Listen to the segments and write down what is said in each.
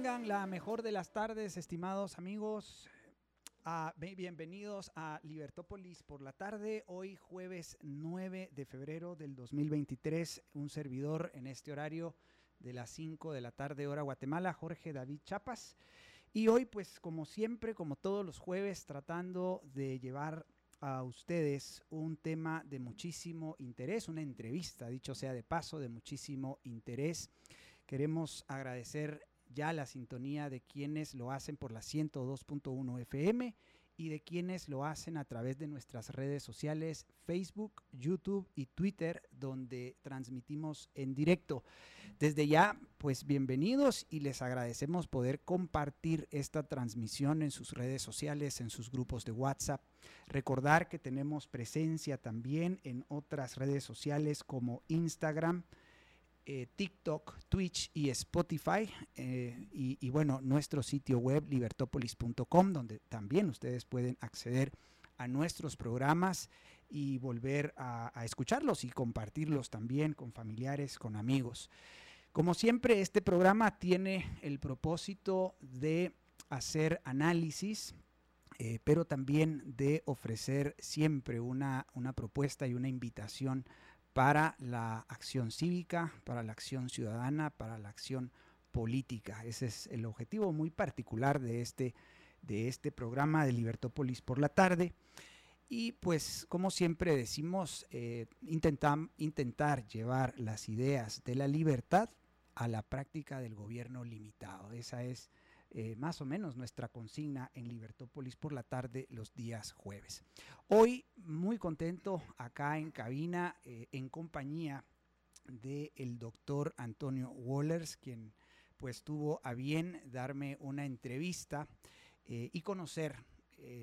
Tengan la mejor de las tardes, estimados amigos. Ah, bienvenidos a Libertópolis por la tarde. Hoy jueves 9 de febrero del 2023. Un servidor en este horario de las 5 de la tarde hora Guatemala, Jorge David Chapas. Y hoy pues como siempre, como todos los jueves, tratando de llevar a ustedes un tema de muchísimo interés, una entrevista, dicho sea de paso, de muchísimo interés. Queremos agradecer ya la sintonía de quienes lo hacen por la 102.1 FM y de quienes lo hacen a través de nuestras redes sociales Facebook, YouTube y Twitter, donde transmitimos en directo. Desde ya, pues bienvenidos y les agradecemos poder compartir esta transmisión en sus redes sociales, en sus grupos de WhatsApp. Recordar que tenemos presencia también en otras redes sociales como Instagram, eh, TikTok, Twitch y Spotify. eh, y, bueno, nuestro sitio web libertopolis.com, donde también ustedes pueden acceder a nuestros programas y volver a, a escucharlos y compartirlos también con familiares, con amigos. Como siempre, este programa tiene el propósito de hacer análisis, eh, pero también de ofrecer siempre una, una propuesta y una invitación para la acción cívica, para la acción ciudadana, para la acción política. Ese es el objetivo muy particular de este, de este programa de Libertópolis por la tarde. Y pues, como siempre decimos, eh, intentar llevar las ideas de la libertad a la práctica del gobierno limitado. Esa es eh, más o menos nuestra consigna en Libertópolis por la tarde los días jueves. Hoy muy contento acá en cabina eh, en compañía del doctor Antonio Wallers, quien pues tuvo a bien darme una entrevista eh, y conocer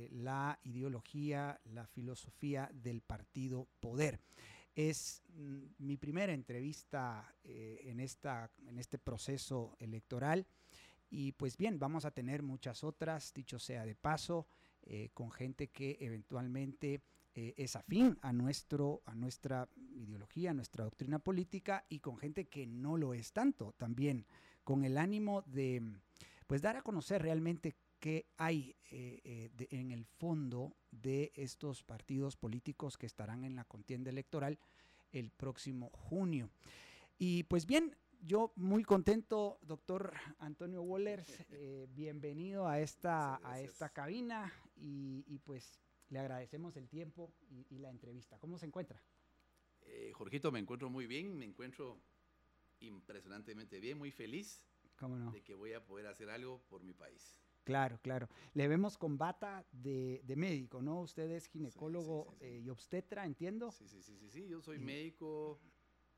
la ideología, la filosofía del partido Poder. Es mm, mi primera entrevista en, esta, en este proceso electoral y pues bien, vamos a tener muchas otras, dicho sea de paso, eh, con gente que eventualmente eh, es afín a, nuestro, a nuestra ideología, a nuestra doctrina política y con gente que no lo es tanto también, con el ánimo de pues dar a conocer realmente qué hay eh, eh, de- en el fondo de estos partidos políticos que estarán en la contienda electoral el próximo junio. Y pues bien, yo muy contento, doctor Antonio Wallers, eh, bienvenido a esta, a esta cabina y, y, pues le agradecemos el tiempo y, y la entrevista. ¿Cómo se encuentra? Eh, Jorgito, me encuentro muy bien, me encuentro impresionantemente bien, muy feliz de que voy a poder hacer algo por mi país. Claro, claro. Le vemos con bata de, de médico, ¿no? Usted es ginecólogo sí, sí. eh, y obstetra, entiendo. Sí, sí, sí, sí, sí, yo soy Y- médico,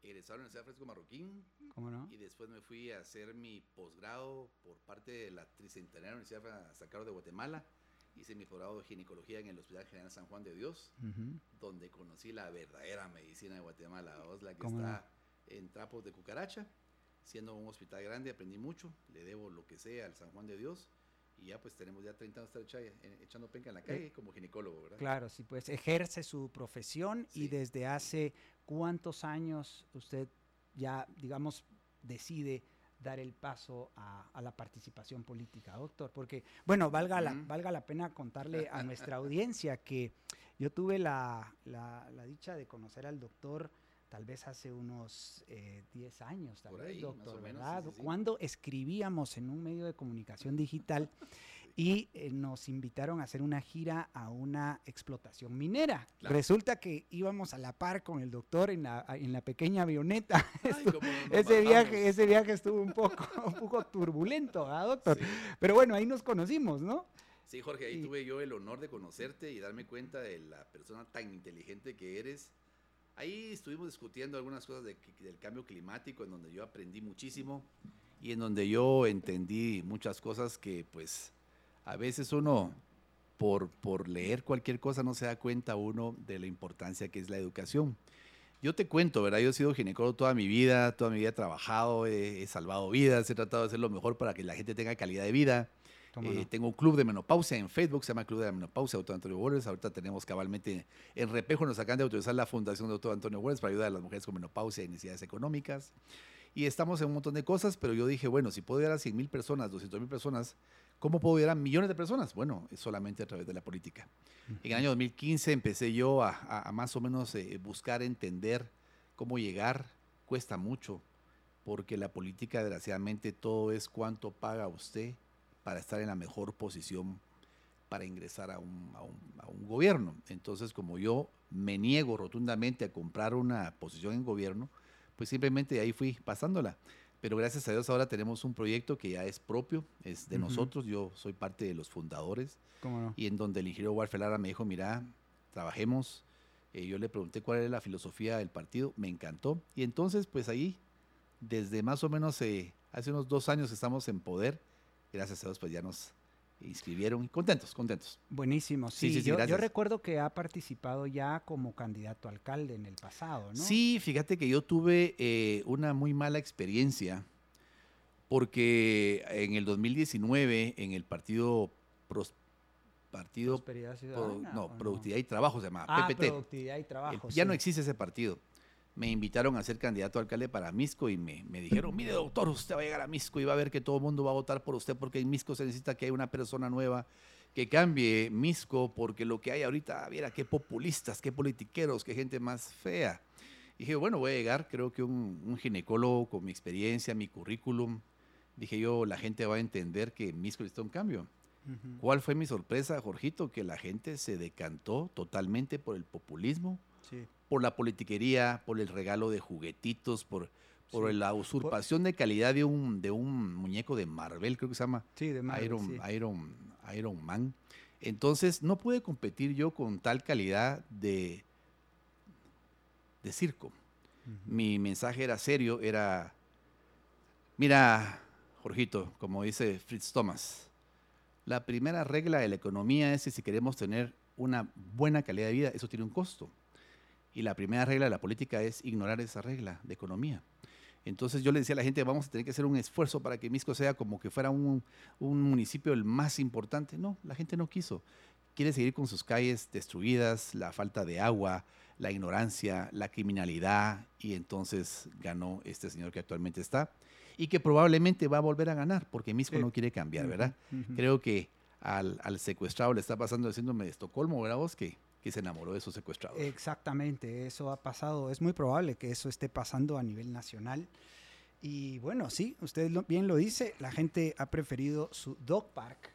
egresado de la Universidad Fresco Marroquín ¿Cómo no? y después me fui a hacer mi posgrado por parte de la Tricentenaria Universidad San Carlos de Guatemala. Hice mi posgrado de ginecología en el Hospital General San Juan de Dios, donde conocí la verdadera medicina de Guatemala, ¿vos? la que ¿Cómo no? está en trapos de cucaracha. Siendo un hospital grande aprendí mucho, le debo lo que sea al San Juan de Dios y ya pues tenemos ya 30 años de estar eh, echando penca en la calle como ginecólogo, ¿verdad? Claro, sí, pues ejerce su profesión y Sí. desde hace cuántos años usted ya, digamos, decide dar el paso a, a la participación política, doctor. Porque, bueno, valga, la, valga la pena contarle a nuestra audiencia que yo tuve la, la- la dicha de conocer al doctor tal vez hace unos eh, 10 años, tal Por vez, ahí, doctor, menos, ¿verdad? sí, sí, sí. Cuando escribíamos en un medio de comunicación digital y eh, nos invitaron a hacer una gira a una explotación minera. Claro. Resulta que íbamos a la par con el doctor en la, en la pequeña avioneta. Ay, ese, viaje, ese viaje estuvo un poco, un poco turbulento, ¿ah, doctor? Sí. Pero bueno, ahí nos conocimos, ¿no? Sí, Jorge, ahí tuve yo el honor de conocerte y darme cuenta de la persona tan inteligente que eres. Ahí estuvimos discutiendo algunas cosas de- del cambio climático, en donde yo aprendí muchísimo y en donde yo entendí muchas cosas que pues a veces uno por, por leer cualquier cosa no se da cuenta uno de la importancia que es la educación. Yo te cuento, ¿verdad? Yo he sido ginecólogo toda mi vida, toda mi vida he trabajado, he, he salvado vidas, he tratado de hacer lo mejor para que la gente tenga calidad de vida. ¿Cómo Eh? Tengo un club de menopausia en Facebook, se llama Club de la Menopausia, Doctor Antonio Borges. Ahorita tenemos cabalmente en Repejo, nos acaban de autorizar la Fundación Doctor Antonio Borges para ayudar a las mujeres con menopausia y necesidades económicas. Y estamos en un montón de cosas, pero yo dije, bueno, si puedo llegar a 100 mil personas, 200 mil personas, ¿cómo puedo llegar a millones de personas? Bueno, es solamente a través de la política. En el año 2015 empecé yo a, a- a más o menos eh, buscar entender cómo llegar. Cuesta mucho, porque la política, desgraciadamente, todo es cuánto paga usted para estar en la mejor posición para ingresar a un, a un- a un gobierno. Entonces, como yo me niego rotundamente a comprar una posición en gobierno, pues simplemente ahí fui pasándola. Pero gracias a Dios ahora tenemos un proyecto que ya es propio, es de nosotros, yo soy parte de los fundadores ¿Cómo no? y en donde el ingeniero Walfer Lara me dijo, mira, trabajemos. Eh, yo le pregunté cuál era la filosofía del partido, me encantó. Y entonces, pues ahí, desde más o menos eh, hace unos dos años que estamos en poder, gracias a Dios, pues ya nos inscribieron. y Contentos, contentos. Buenísimo. Sí, Sí, sí, sí, yo, recuerdo que ha participado ya como candidato a alcalde en el pasado, ¿no? Sí, fíjate que yo tuve eh, una muy mala experiencia porque en el 2019, en el partido... Pros- partido Prosperidad Pro- Ciudadana. no, ¿o Productividad y Trabajo se llama, Ah, PPT. Productividad y Trabajo. ya no existe ese partido. Me invitaron a ser candidato a alcalde para Misco y me, me dijeron, mire doctor, usted va a llegar a Misco y va a ver que todo el mundo va a votar por usted porque en Misco se necesita que haya una persona nueva que cambie Misco porque lo que hay ahorita, viera qué populistas, qué politiqueros, qué gente más fea. Y dije, bueno, voy a llegar, creo que un, un ginecólogo con mi experiencia, mi currículum. Dije yo, la gente va a entender que Misco necesita un cambio. ¿Cuál fue mi sorpresa, Jorgito? Que la gente se decantó totalmente por el populismo, Sí. por la politiquería, por el regalo de juguetitos, por, por Sí. la usurpación de calidad de un, de un muñeco de Marvel, creo que se llama Sí, de Marvel, Iron. Iron, Iron Man. Entonces, no pude competir yo con tal calidad de, de circo. Mi mensaje era serio, era, mira, Jorgito, como dice Fritz Thomas, la primera regla de la economía es que si queremos tener una buena calidad de vida, eso tiene un costo. Y la primera regla de la política es ignorar esa regla de economía. Entonces yo le decía a la gente, vamos a tener que hacer un esfuerzo para que Misco sea como que fuera un, un municipio el más importante. No, la gente no quiso. Quiere seguir con sus calles destruidas, la falta de agua, la ignorancia, la criminalidad, y entonces ganó este señor que actualmente está y que probablemente va a volver a ganar porque Misco Sí. no quiere cambiar, ¿verdad? Creo que al, al secuestrado le está pasando el síndrome de Estocolmo, ¿verdad vos? Que, que se enamoró de su secuestrador. Exactamente, eso ha pasado. Es muy probable que eso esté pasando a nivel nacional. Y bueno, sí, usted lo- bien lo dice, la gente ha preferido su dog park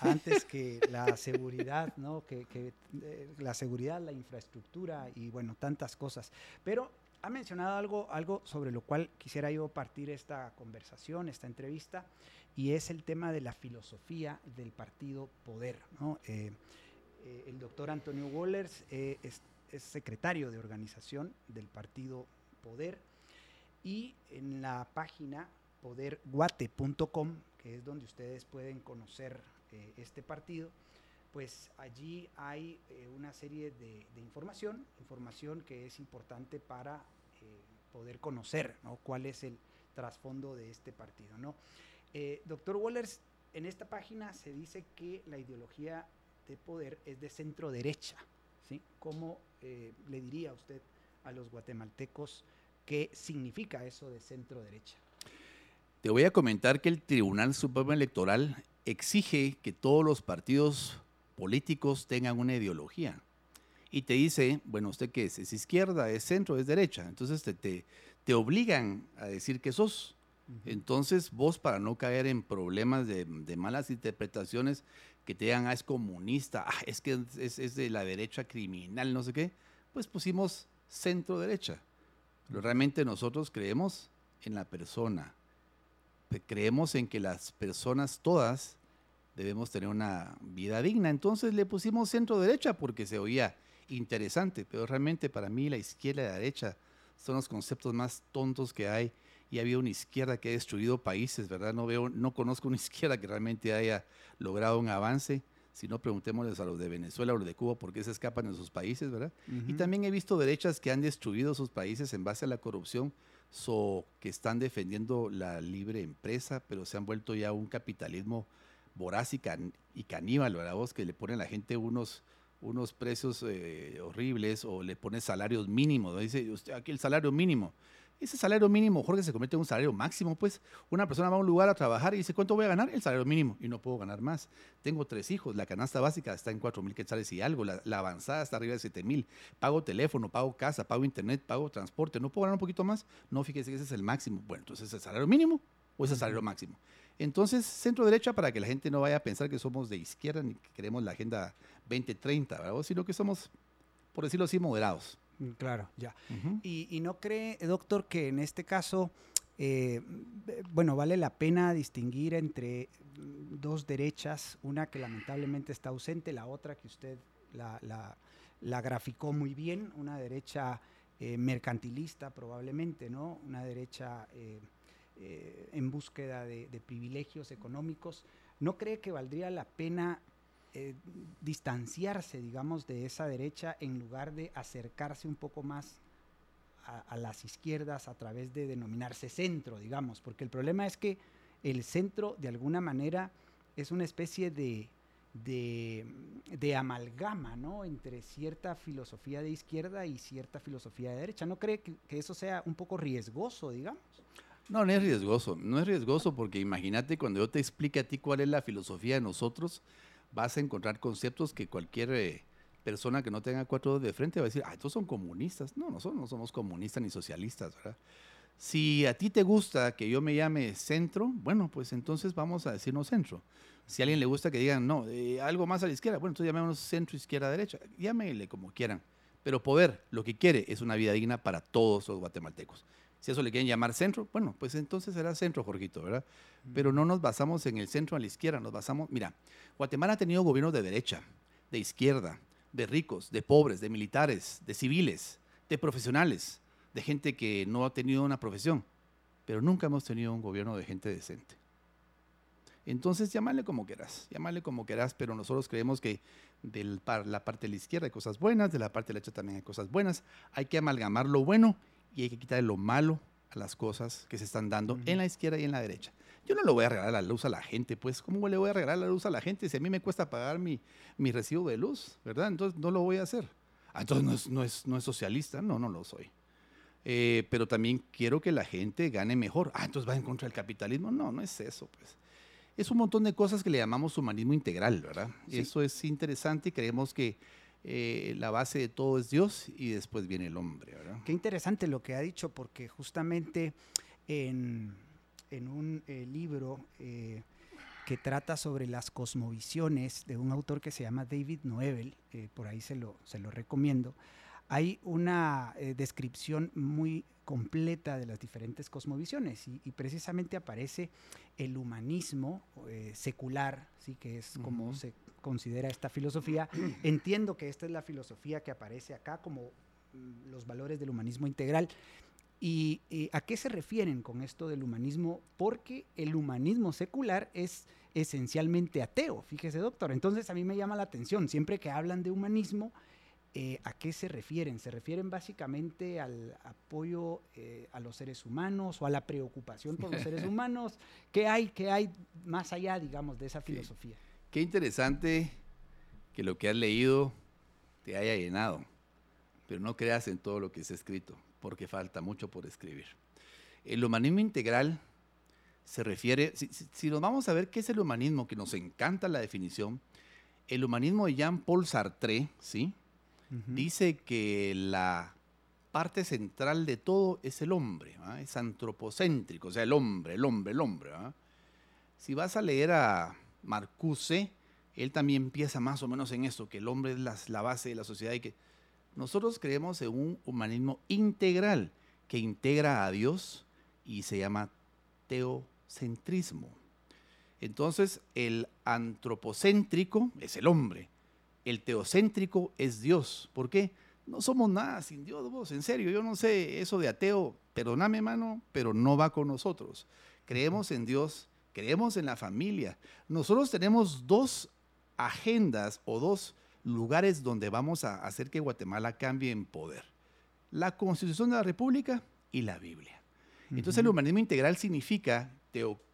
antes que la seguridad, ¿no? Que, que, eh, la seguridad, la infraestructura y bueno, tantas cosas. Pero ha mencionado algo, algo sobre lo cual quisiera yo partir esta conversación, esta entrevista, y es el tema de la filosofía del partido Poder, ¿no? Eh, eh, el doctor Antonio Wollers eh, es, secretario de organización del partido Poder y en la página poderguate.com, que es donde ustedes pueden conocer eh, este partido, pues allí hay eh, una serie de, información, información que es importante para poder conocer ¿no? cuál es el trasfondo de este partido. ¿no? Doctor Wollers, en esta página se dice que la ideología de poder es de centro derecha. ¿sí? ¿Cómo eh, le diría usted a los guatemaltecos qué significa eso de centro derecha? Te voy a comentar que el Tribunal Supremo Electoral exige que todos los partidos políticos tengan una ideología. Y te dice, bueno, usted qué es, es izquierda, es centro, es derecha. Entonces te, te, te obligan a decir que sos. Entonces vos para no caer en problemas de, de malas interpretaciones que te digan, ah, es comunista, ah, es que es, es de la derecha criminal, no sé qué, pues pusimos centro derecha. Pero realmente nosotros creemos en la persona. Pe- Creemos en que las personas todas debemos tener una vida digna. Entonces le pusimos centro derecha porque se oía interesante, pero realmente para mí la izquierda y la derecha son los conceptos más tontos que hay y había una izquierda que ha destruido países, ¿verdad? No veo, no conozco una izquierda que realmente haya logrado un avance. Si no, preguntémosles a los de Venezuela o los de Cuba por qué se escapan de sus países, ¿verdad? Y también he visto derechas que han destruido sus países en base a la corrupción, so, que están defendiendo la libre empresa, pero se han vuelto ya un capitalismo voraz y, caníbal, ¿verdad? Vos que le ponen a la gente unos, unos precios eh, horribles o le ponen salarios mínimos. Dice usted aquí el salario mínimo. Ese salario mínimo, Jorge, se convierte en un salario máximo, pues una persona va a un lugar a trabajar y dice, ¿cuánto voy a ganar? El salario mínimo y no puedo ganar más. Tengo tres hijos, la canasta básica está en 4 mil quetzales y algo, la, avanzada está arriba de 7 mil. Pago teléfono, pago casa, pago internet, pago transporte, ¿no puedo ganar un poquito más? No, fíjese que ese es el máximo. Bueno, entonces, ¿es el salario mínimo o es el salario máximo? Entonces, centro derecha para que la gente no vaya a pensar que somos de izquierda ni que queremos la agenda 2030, ¿verdad? sino que somos, por decirlo así, moderados. Mm, claro, ya. y, no cree, doctor, que en este caso, eh, bueno, vale la pena distinguir entre dos derechas, una que lamentablemente está ausente, la otra que usted la, graficó muy bien, una derecha eh, mercantilista probablemente, ¿no? Una derecha eh, en búsqueda de, de privilegios económicos. ¿No cree que valdría la pena eh, distanciarse, digamos, de esa derecha en lugar de acercarse un poco más a, las izquierdas a través de denominarse centro, digamos, porque el problema es que el centro, de alguna manera, es una especie de, de, amalgama, ¿no? Entre cierta filosofía de izquierda y cierta filosofía de derecha. ¿No cree que, que eso sea un poco riesgoso, digamos? No, no es riesgoso. No es riesgoso porque imagínate cuando yo te explique a ti cuál es la filosofía de nosotros, vas a encontrar conceptos que cualquier eh, persona que no tenga cuatro dedos de frente va a decir, ah, estos son comunistas. No, nosotros no somos comunistas ni socialistas, ¿verdad? Si a ti te gusta que yo me llame centro, bueno, pues entonces vamos a decirnos centro. Si a alguien le gusta que digan, no, eh, algo más a la izquierda, bueno, entonces llamémonos centro, izquierda, derecha. Llámele como quieran. Pero poder, lo que quiere es una vida digna para todos los guatemaltecos. Si eso le quieren llamar centro, bueno, pues entonces será centro, Jorgito, ¿verdad? Pero no nos basamos en el centro a la izquierda, nos basamos, mira, Guatemala ha tenido gobiernos de derecha, de izquierda, de ricos, de pobres, de militares, de civiles, de profesionales, de gente que no ha tenido una profesión, pero nunca hemos tenido un gobierno de gente decente. Entonces, llámale como quieras, llámale como quieras, pero nosotros creemos que de la parte de la izquierda hay cosas buenas, de la parte de la derecha también hay cosas buenas. Hay que amalgamar lo bueno y hay que quitar lo malo a las cosas que se están dando en la izquierda y en la derecha. Yo no le voy a regalar la luz a la gente, pues, ¿cómo le voy a regalar la luz a la gente si a mí me cuesta pagar mi, mi recibo de luz, verdad? Entonces no lo voy a hacer. Ah, entonces no es, no, es, no es socialista, no, no lo soy. Eh, pero también quiero que la gente gane mejor. Ah, entonces va en contra del capitalismo. No, no es eso, pues. Es un montón de cosas que le llamamos humanismo integral, ¿verdad? Eso es interesante y creemos que eh, la base de todo es Dios y después viene el hombre. ¿verdad? Qué interesante lo que ha dicho, porque justamente en, un eh, libro eh, que trata sobre las cosmovisiones de un autor que se llama David Noebel, por ahí se lo, se lo recomiendo, hay una descripción muy completa de las diferentes cosmovisiones y, precisamente aparece el humanismo secular, ¿sí? que es como se considera esta filosofía. Entiendo que esta es la filosofía que aparece acá como mm, los valores del humanismo integral. ¿Y, a qué se refieren con esto del humanismo? Porque el humanismo secular es esencialmente ateo, fíjese doctor. Entonces a mí me llama la atención, siempre que hablan de humanismo, eh, ¿a qué se refieren? ¿Se refieren básicamente al apoyo eh, a los seres humanos o a la preocupación por los seres humanos? ¿Qué hay, qué hay más allá, digamos, de esa filosofía? Qué interesante que lo que has leído te haya llenado, pero no creas en todo lo que está escrito, porque falta mucho por escribir. El humanismo integral se refiere, si, nos vamos a ver qué es el humanismo, que nos encanta la definición, el humanismo de Jean-Paul Sartre, ¿sí? Dice que la parte central de todo es el hombre, es antropocéntrico, o sea, el hombre, el hombre, el hombre. Si vas a leer a Marcuse, él también empieza más o menos en esto, que el hombre es la, base de la sociedad y que nosotros creemos en un humanismo integral que integra a Dios y se llama teocentrismo. Entonces, el antropocéntrico es el hombre. El teocéntrico es Dios. ¿Por qué? No somos nada sin Dios, vos, en serio. Yo no sé eso de ateo, perdóname, mano, pero no va con nosotros. Creemos en Dios, creemos en la familia. Nosotros tenemos dos agendas o dos lugares donde vamos a hacer que Guatemala cambie en poder. La Constitución de la República y la Biblia. Entonces el humanismo integral significa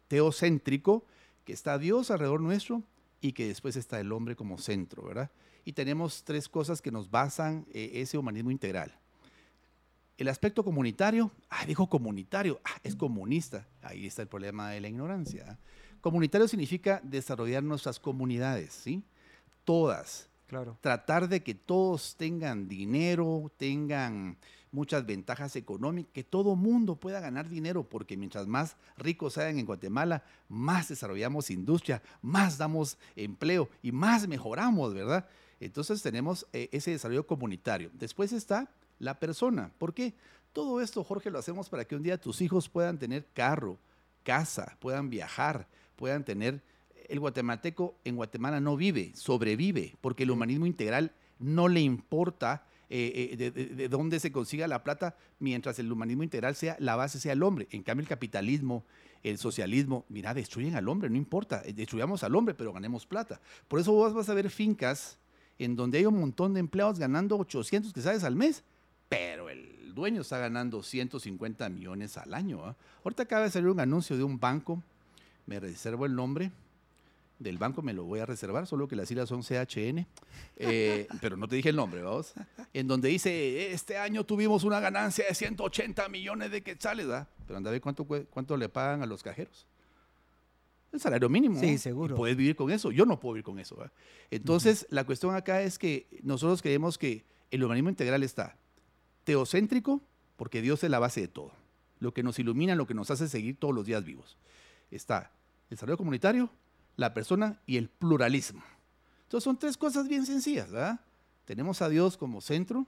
teocéntrico, que está Dios alrededor nuestro y que después está el hombre como centro, ¿verdad? Y tenemos tres cosas que nos basan eh, ese humanismo integral. El aspecto comunitario, ah, dijo comunitario, ah, es comunista. Ahí está el problema de la ignorancia. Comunitario significa desarrollar nuestras comunidades, ¿sí? Todas. Claro. Tratar de que todos tengan dinero, tengan muchas ventajas económicas, que todo mundo pueda ganar dinero, porque mientras más ricos sean en Guatemala, más desarrollamos industria, más damos empleo y más mejoramos, ¿verdad? Entonces tenemos eh, ese desarrollo comunitario. Después está la persona. ¿Por qué? Todo esto, Jorge, lo hacemos para que un día tus hijos puedan tener carro, casa, puedan viajar, puedan tener... El guatemalteco en Guatemala no vive, sobrevive, porque el humanismo integral no le importa eh, eh, de, dónde se consiga la plata, mientras el humanismo integral sea la base sea el hombre. En cambio, el capitalismo, el socialismo, mira, destruyen al hombre, no importa, eh, destruyamos al hombre, pero ganemos plata. Por eso vos vas a ver fincas en donde hay un montón de empleados ganando 800 que sabes al mes, pero el dueño está ganando 150 millones al año. ¿ah? Ahorita acaba de salir un anuncio de un banco, me reservo el nombre, del banco me lo voy a reservar, solo que las siglas son CHN, eh, pero no te dije el nombre, vamos, en donde dice, este año tuvimos una ganancia de 180 millones de quetzales, ¿verdad? Pero anda a ver cuánto, cuánto le pagan a los cajeros. El salario mínimo. Sí, seguro. puedes vivir con eso. Yo no puedo vivir con eso. ¿verdad? Entonces, la cuestión acá es que nosotros creemos que el humanismo integral está teocéntrico, porque Dios es la base de todo. Lo que nos ilumina, lo que nos hace seguir todos los días vivos. Está el desarrollo comunitario, la persona y el pluralismo. Entonces son tres cosas bien sencillas, ¿verdad? Tenemos a Dios como centro,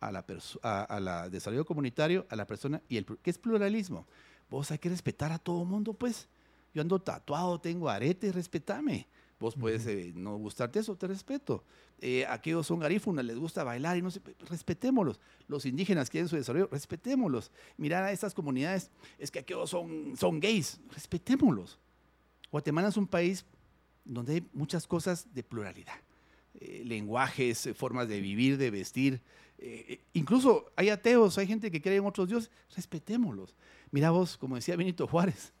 a la, a, la desarrollo comunitario, a la persona y el ¿qué es pluralismo? Vos hay que respetar a todo mundo, pues. Yo ando tatuado, tengo aretes, respetame. Vos puedes eh, no gustarte eso, te respeto. Eh, aquellos son garífunas, les gusta bailar y no sé, respetémoslos. Los indígenas quieren su desarrollo, respetémoslos. Mirar a estas comunidades, es que aquellos son, son gays, respetémoslos. Guatemala es un país donde hay muchas cosas de pluralidad. Eh, lenguajes, formas de vivir, de vestir. Incluso hay ateos, hay gente que cree en otros dioses. Respetémoslos. Mira vos, como decía Benito Juárez.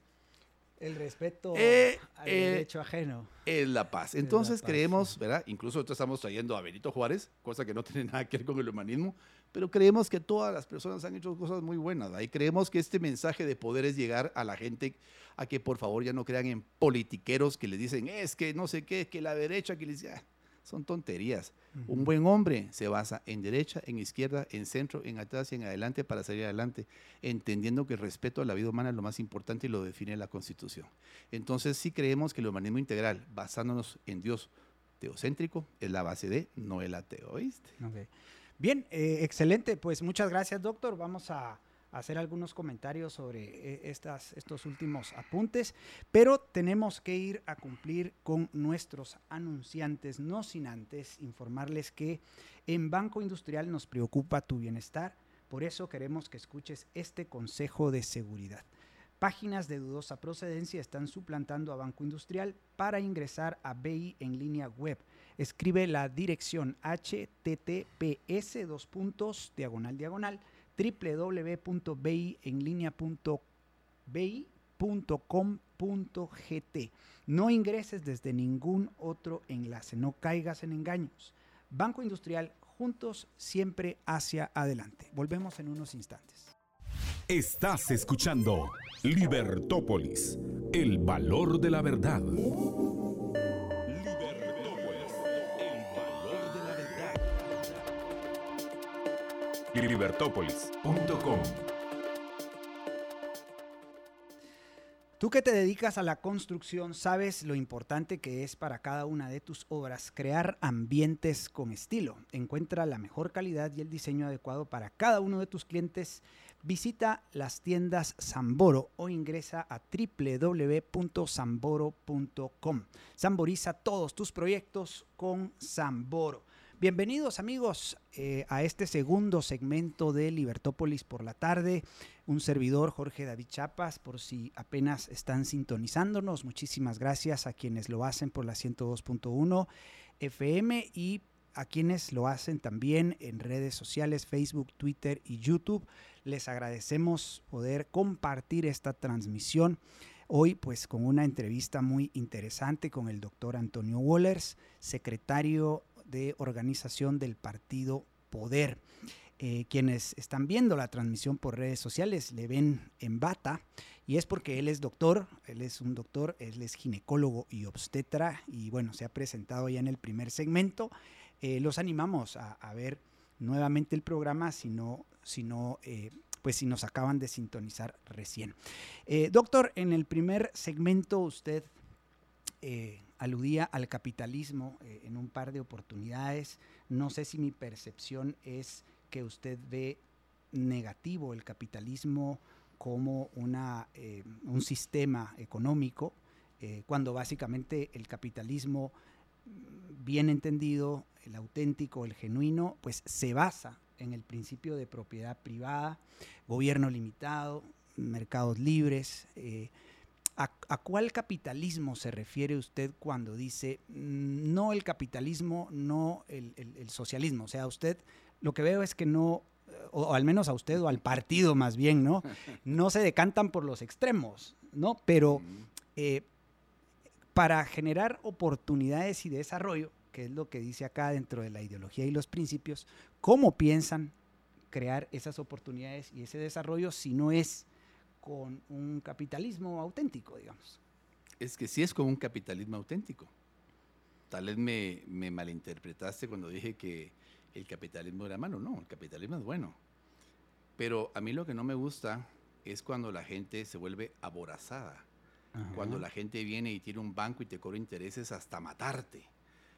El respeto al derecho ajeno. Es la paz. Entonces creemos, ¿verdad? Incluso estamos trayendo a Benito Juárez, cosa que no tiene nada que ver con el humanismo, pero creemos que todas las personas han hecho cosas muy buenas. Y creemos que este mensaje de poder es llegar a la gente a que por favor ya no crean en politiqueros que les dicen, es que no sé qué, que la derecha, que les dice, ah, son tonterías. Un buen hombre se basa en derecha, en izquierda, en centro, en atrás y en adelante para salir adelante, entendiendo que el respeto a la vida humana es lo más importante y lo define la Constitución. Entonces sí creemos que el humanismo integral, basándonos en Dios teocéntrico, es la base de no el ateo, ¿viste? Bien, eh, excelente. Pues muchas gracias, doctor. Vamos a hacer algunos comentarios sobre eh, estas, estos últimos apuntes, pero tenemos que ir a cumplir con nuestros anunciantes, no sin antes informarles que en Banco Industrial nos preocupa tu bienestar, por eso queremos que escuches este consejo de seguridad. Páginas de dudosa procedencia están suplantando a Banco Industrial para ingresar a BI en línea web. Escribe la dirección https dos puntos diagonal diagonal www.bi.com.gt. No ingreses desde ningún otro enlace, no caigas en engaños. Banco Industrial, juntos siempre hacia adelante. Volvemos en unos instantes. Estás escuchando Libertópolis, el valor de la verdad. Tú que te dedicas a la construcción, sabes lo importante que es para cada una de tus obras crear ambientes con estilo. Encuentra la mejor calidad y el diseño adecuado para cada uno de tus clientes. Visita las tiendas Samboro o ingresa a www.samboro.com. Samboriza todos tus proyectos con Samboro. Bienvenidos amigos eh, a este segundo segmento de Libertópolis por la tarde. Un servidor, Jorge David Chapas, por si apenas están sintonizándonos. Muchísimas gracias a quienes lo hacen por la 102.1 FM y a quienes lo hacen también en redes sociales, Facebook, Twitter y YouTube. Les agradecemos poder compartir esta transmisión. Hoy pues con una entrevista muy interesante con el doctor Antonio Wallers, secretario de organización del partido Poder. Eh, quienes están viendo la transmisión por redes sociales le ven en bata y es porque él es doctor, él es un doctor, él es ginecólogo y obstetra y bueno, se ha presentado ya en el primer segmento. Eh, los animamos a, ver nuevamente el programa si no, eh, pues si nos acaban de sintonizar recién. doctor, en el primer segmento usted aludía al capitalismo eh, en un par de oportunidades. No sé si mi percepción es que usted ve negativo el capitalismo como una, eh, un sistema económico, eh, cuando básicamente el capitalismo mm, bien entendido, el auténtico, el genuino, pues se basa en el principio de propiedad privada, gobierno limitado, mercados libres, ¿A, cuál capitalismo se refiere usted cuando dice mm, no el capitalismo, no el, socialismo? O sea, usted lo que veo es que no, o, al menos a usted o al partido más bien, ¿no? No se decantan por los extremos, ¿no? Pero eh, para generar oportunidades y desarrollo, que es lo que dice acá dentro de la ideología y los principios, ¿cómo piensan crear esas oportunidades y ese desarrollo si no es con un capitalismo auténtico, digamos. Es que sí es con un capitalismo auténtico. Tal vez me, me malinterpretaste cuando dije que el capitalismo era malo. No, el capitalismo es bueno. Pero a mí lo que no me gusta es cuando la gente se vuelve aborazada. Cuando la gente viene y tiene un banco y te cobra intereses hasta matarte.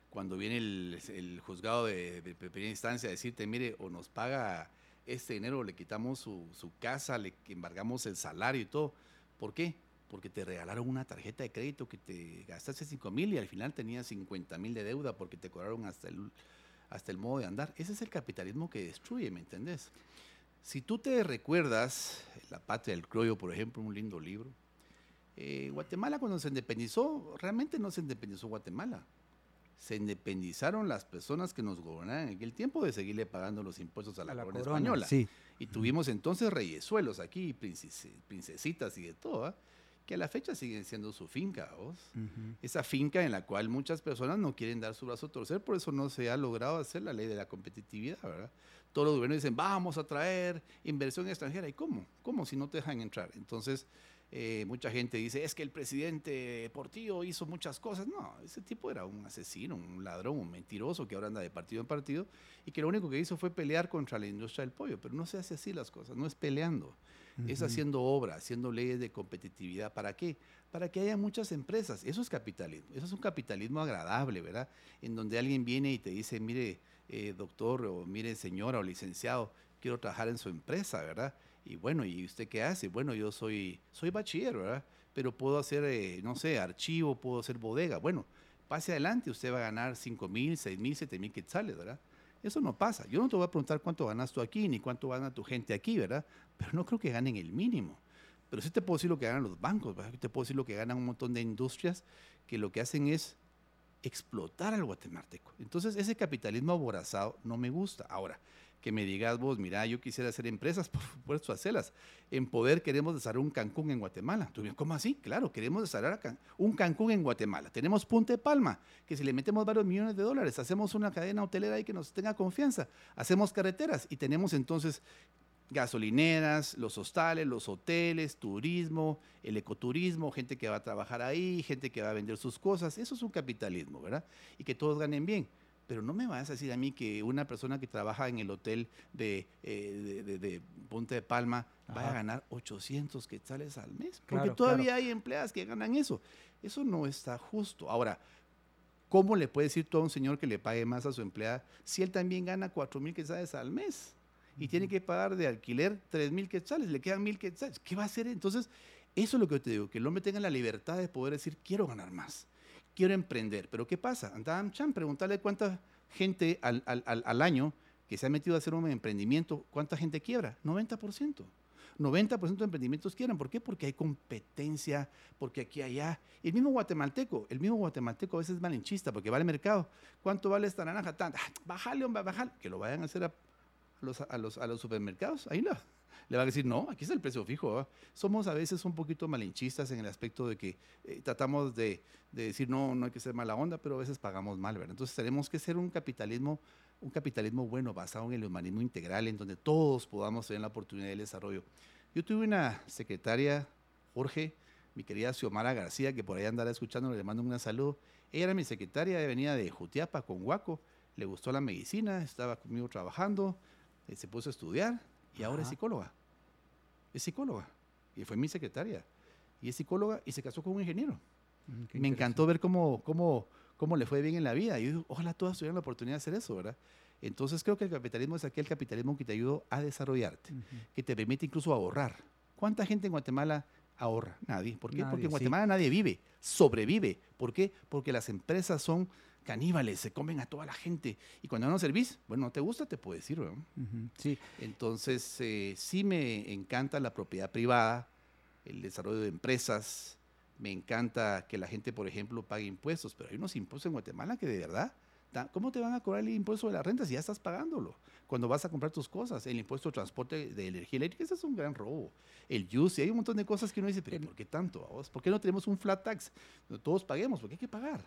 Cuando viene el, el juzgado de, de, primera instancia a decirte, mire, o nos paga este dinero le quitamos su, casa, le embargamos el salario y todo. ¿Por qué? Porque te regalaron una tarjeta de crédito que te gastaste 5 mil y al final tenías 50 mil de deuda porque te cobraron hasta el, hasta el modo de andar. Ese es el capitalismo que destruye, ¿me entendés? Si tú te recuerdas, La Patria del Croyo, por ejemplo, un lindo libro, eh, Guatemala cuando se independizó, realmente no se independizó Guatemala se independizaron las personas que nos gobernaban en aquel tiempo de seguirle pagando los impuestos a la, corona, española. Y tuvimos entonces reyesuelos aquí, princesitas y de todo, ¿ah? que a la fecha siguen siendo su finca. Esa finca en la cual muchas personas no quieren dar su brazo a torcer, por eso no se ha logrado hacer la ley de la competitividad. ¿verdad? Todos los gobiernos dicen, vamos a traer inversión extranjera. ¿Y cómo? ¿Cómo si no te dejan entrar? Entonces, eh, mucha gente dice, es que el presidente Portillo hizo muchas cosas. No, ese tipo era un asesino, un ladrón, un mentiroso que ahora anda de partido en partido y que lo único que hizo fue pelear contra la industria del pollo. Pero no se hace así las cosas, no es peleando, es haciendo obra, haciendo leyes de competitividad. ¿Para qué? Para que haya muchas empresas. Eso es capitalismo, eso es un capitalismo agradable, ¿verdad? En donde alguien viene y te dice, mire, eh, doctor, o mire, señora o licenciado, quiero trabajar en su empresa, ¿verdad? Y bueno, ¿y usted qué hace? Bueno, yo soy, soy bachiller, ¿verdad? Pero puedo hacer, eh, no sé, archivo, puedo hacer bodega. Bueno, pase adelante, usted va a ganar 5 mil, 6 mil, 7 mil quetzales, ¿verdad? Eso no pasa. Yo no te voy a preguntar cuánto ganas tú aquí, ni cuánto gana tu gente aquí, ¿verdad? Pero no creo que ganen el mínimo. Pero sí te puedo decir lo que ganan los bancos, ¿verdad? Te puedo decir lo que ganan un montón de industrias que lo que hacen es explotar al guatemalteco. Entonces, ese capitalismo aborazado no me gusta. Ahora, que me digas vos, mira, yo quisiera hacer empresas, por supuesto, hacerlas. En Poder queremos desarrollar un Cancún en Guatemala. ¿Cómo así? Claro, queremos desarrollar un Cancún en Guatemala. Tenemos Punta de Palma, que si le metemos varios millones de dólares, hacemos una cadena hotelera ahí que nos tenga confianza. Hacemos carreteras y tenemos entonces gasolineras, los hostales, los hoteles, turismo, el ecoturismo, gente que va a trabajar ahí, gente que va a vender sus cosas. Eso es un capitalismo, ¿verdad? Y que todos ganen bien. Pero no me vas a decir a mí que una persona que trabaja en el hotel de, eh, de, de, Punta de Palma va a ganar 800 quetzales al mes. Porque todavía hay empleadas que ganan eso. Eso no está justo. Ahora, ¿cómo le puede decir tú a un señor que le pague más a su empleada si él también gana 4 mil quetzales al mes? Y tiene que pagar de alquiler 3 mil quetzales, le quedan mil quetzales. ¿Qué va a hacer? Entonces, eso es lo que yo te digo, que el hombre tenga la libertad de poder decir, quiero ganar más quiero emprender. Pero ¿qué pasa? Andam Chan, preguntarle cuánta gente al, al, año que se ha metido a hacer un emprendimiento, ¿cuánta gente quiebra? 90%. 90% de emprendimientos quiebran. ¿Por qué? Porque hay competencia, porque aquí allá. El mismo guatemalteco, el mismo guatemalteco a veces es malinchista porque va al mercado. ¿Cuánto vale esta naranja? Ah, bájale, hombre, bájale. Que lo vayan a hacer a, los, a, los, a los supermercados. Ahí la, le va a decir, no, aquí está el precio fijo. Somos a veces un poquito malinchistas en el aspecto de que eh, tratamos de, decir, no, no hay que ser mala onda, pero a veces pagamos mal, ¿verdad? Entonces tenemos que ser un capitalismo, un capitalismo bueno, basado en el humanismo integral, en donde todos podamos tener la oportunidad del desarrollo. Yo tuve una secretaria, Jorge, mi querida Xiomara García, que por ahí andará escuchando, le mando un saludo. Ella era mi secretaria, venía de Jutiapa con Huaco, le gustó la medicina, estaba conmigo trabajando, eh, se puso a estudiar, y ahora es psicóloga. Es psicóloga. Y fue mi secretaria. Y es psicóloga y se casó con un ingeniero. Mm, Me encantó ver cómo, cómo, cómo le fue bien en la vida. Y yo, ojalá todas tuvieran la oportunidad de hacer eso, ¿verdad? Entonces creo que el capitalismo es aquel capitalismo que te ayuda a desarrollarte, que te permite incluso ahorrar. ¿Cuánta gente en Guatemala ahorra? Nadie. ¿Por qué? Porque en Guatemala nadie vive, sobrevive. ¿Por qué? Porque las empresas son caníbales, se comen a toda la gente. Y cuando no servís, bueno, no te gusta, te puedes decir, ¿no? Sí. Entonces, eh, sí me encanta la propiedad privada, el desarrollo de empresas, me encanta que la gente, por ejemplo, pague impuestos, pero hay unos impuestos en Guatemala que de verdad, ¿cómo te van a cobrar el impuesto de la renta si ya estás pagándolo? Cuando vas a comprar tus cosas, el impuesto de transporte de energía eléctrica, ese es un gran robo. El y hay un montón de cosas que uno dice, pero ¿por qué tanto? ¿Por qué no tenemos un flat tax? Todos paguemos, porque hay que pagar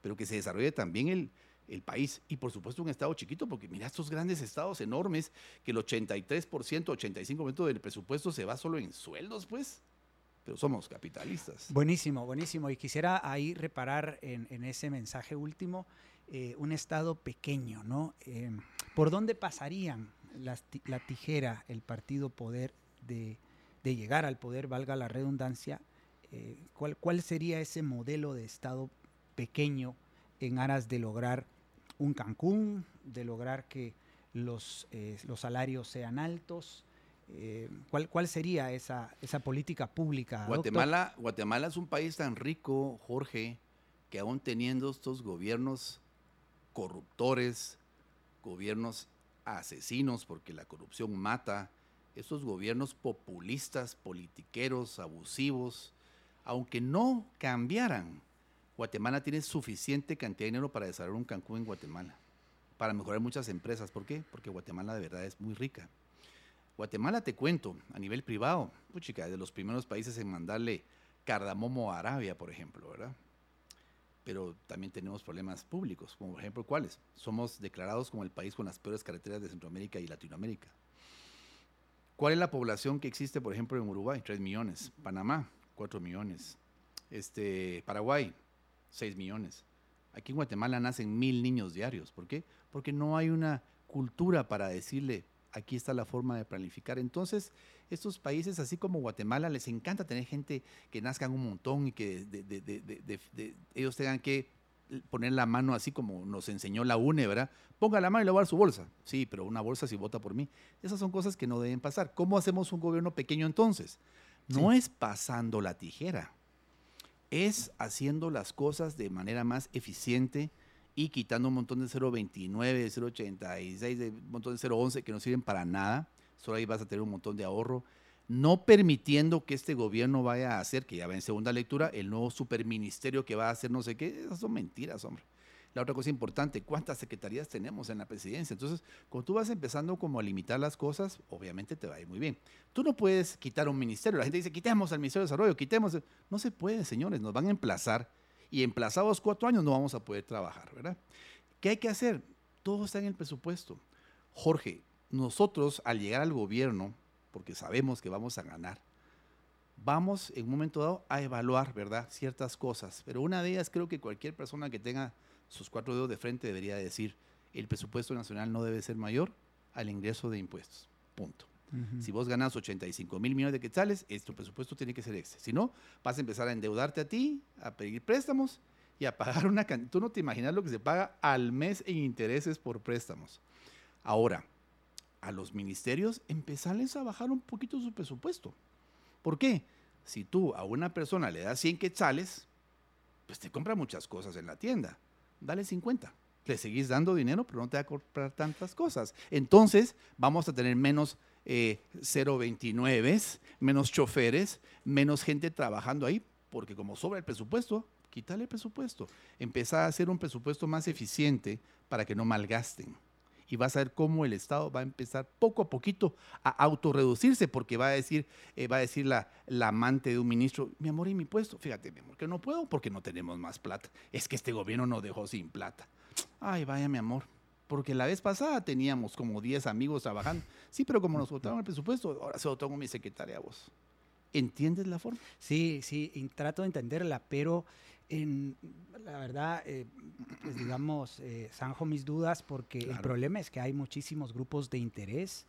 pero que se desarrolle también el, el país y por supuesto un estado chiquito, porque mira estos grandes estados enormes que el 83%, 85% del presupuesto se va solo en sueldos, pues. Pero somos capitalistas. Buenísimo, buenísimo. Y quisiera ahí reparar en, ese mensaje último, eh, un estado pequeño, ¿no? Eh, ¿Por dónde pasarían la tijera, el partido poder de, de, llegar al poder, valga la redundancia? Eh, ¿cuál, ¿Cuál sería ese modelo de estado pequeño en aras de lograr un Cancún, de lograr que los, eh, los salarios sean altos. Eh, ¿cuál, ¿cuál, sería esa, esa política pública? Guatemala, Guatemala es un país tan rico, Jorge, que aún teniendo estos gobiernos corruptores, gobiernos asesinos, porque la corrupción mata, estos gobiernos populistas, politiqueros, abusivos, aunque no cambiaran, Guatemala tiene suficiente cantidad de dinero para desarrollar un Cancún en Guatemala, para mejorar muchas empresas. ¿Por qué? Porque Guatemala de verdad es muy rica. Guatemala, te cuento, a nivel privado, chica, de los primeros países en mandarle cardamomo a Arabia, por ejemplo, ¿verdad? Pero también tenemos problemas públicos, como por ejemplo, ¿cuáles? Somos declarados como el país con las peores carreteras de Centroamérica y Latinoamérica. ¿Cuál es la población que existe, por ejemplo, en Uruguay? 3 millones. Panamá, 4 millones. Este, Paraguay, 6 millones. Aquí en Guatemala nacen mil niños diarios. ¿Por qué? Porque no hay una cultura para decirle, aquí está la forma de planificar. Entonces, estos países, así como Guatemala, les encanta tener gente que nazcan un montón y que ellos tengan que poner la mano así como nos enseñó la UNE, ¿verdad? Ponga la mano y le va a dar su bolsa. Sí, pero una bolsa si vota por mí. Esas son cosas que no deben pasar. ¿Cómo hacemos un gobierno pequeño entonces? No es pasando la tijera es haciendo las cosas de manera más eficiente y quitando un montón de 0.29, 0.86, de un montón de 0.11 que no sirven para nada. Solo ahí vas a tener un montón de ahorro. No permitiendo que este gobierno vaya a hacer, que ya va en segunda lectura, el nuevo superministerio que va a hacer no sé qué. Esas son mentiras, hombre. La otra cosa importante, ¿cuántas secretarías tenemos en la presidencia? Entonces, cuando tú vas empezando como a limitar las cosas, obviamente te va a ir muy bien. Tú no puedes quitar un ministerio. La gente dice, quitemos al Ministerio de Desarrollo, quitemos. No se puede, señores, nos van a emplazar y emplazados cuatro años no vamos a poder trabajar, ¿verdad? ¿Qué hay que hacer? Todo está en el presupuesto. Jorge, nosotros al llegar al gobierno, porque sabemos que vamos a ganar, vamos en un momento dado a evaluar, ¿verdad? Ciertas cosas, pero una de ellas creo que cualquier persona que tenga sus cuatro dedos de frente debería decir, el presupuesto nacional no debe ser mayor al ingreso de impuestos. Punto. Si vos ganas 85 mil millones de quetzales, tu presupuesto tiene que ser ese. Si no, vas a empezar a endeudarte a ti, a pedir préstamos y a pagar una cantidad. Tú no te imaginas lo que se paga al mes en intereses por préstamos. Ahora, a los ministerios, empezarles a bajar un poquito su presupuesto. ¿Por qué? Si tú a una persona le das 100 quetzales, pues te compra muchas cosas en la tienda. Dale 50 le seguís dando dinero, pero no te va a comprar tantas cosas. Entonces, vamos a tener menos eh, 029, menos choferes, menos gente trabajando ahí, porque como sobra el presupuesto, quítale el presupuesto. Empezar a hacer un presupuesto más eficiente para que no malgasten. Y vas a ver cómo el Estado va a empezar poco a poquito a autorreducirse, porque va a decir, eh, va a decir la, la amante de un ministro, mi amor, ¿y mi puesto? Fíjate, mi amor, que no puedo porque no tenemos más plata. Es que este gobierno nos dejó sin plata. Ay, vaya, mi amor, porque la vez pasada teníamos como 10 amigos trabajando. Sí, pero como nos votaron el presupuesto, ahora se lo tengo mi secretaria a vos. ¿Entiendes la forma? Sí, sí, trato de entenderla, pero en, la verdad, eh, pues digamos, eh, zanjo mis dudas porque el problema es que hay muchísimos grupos de interés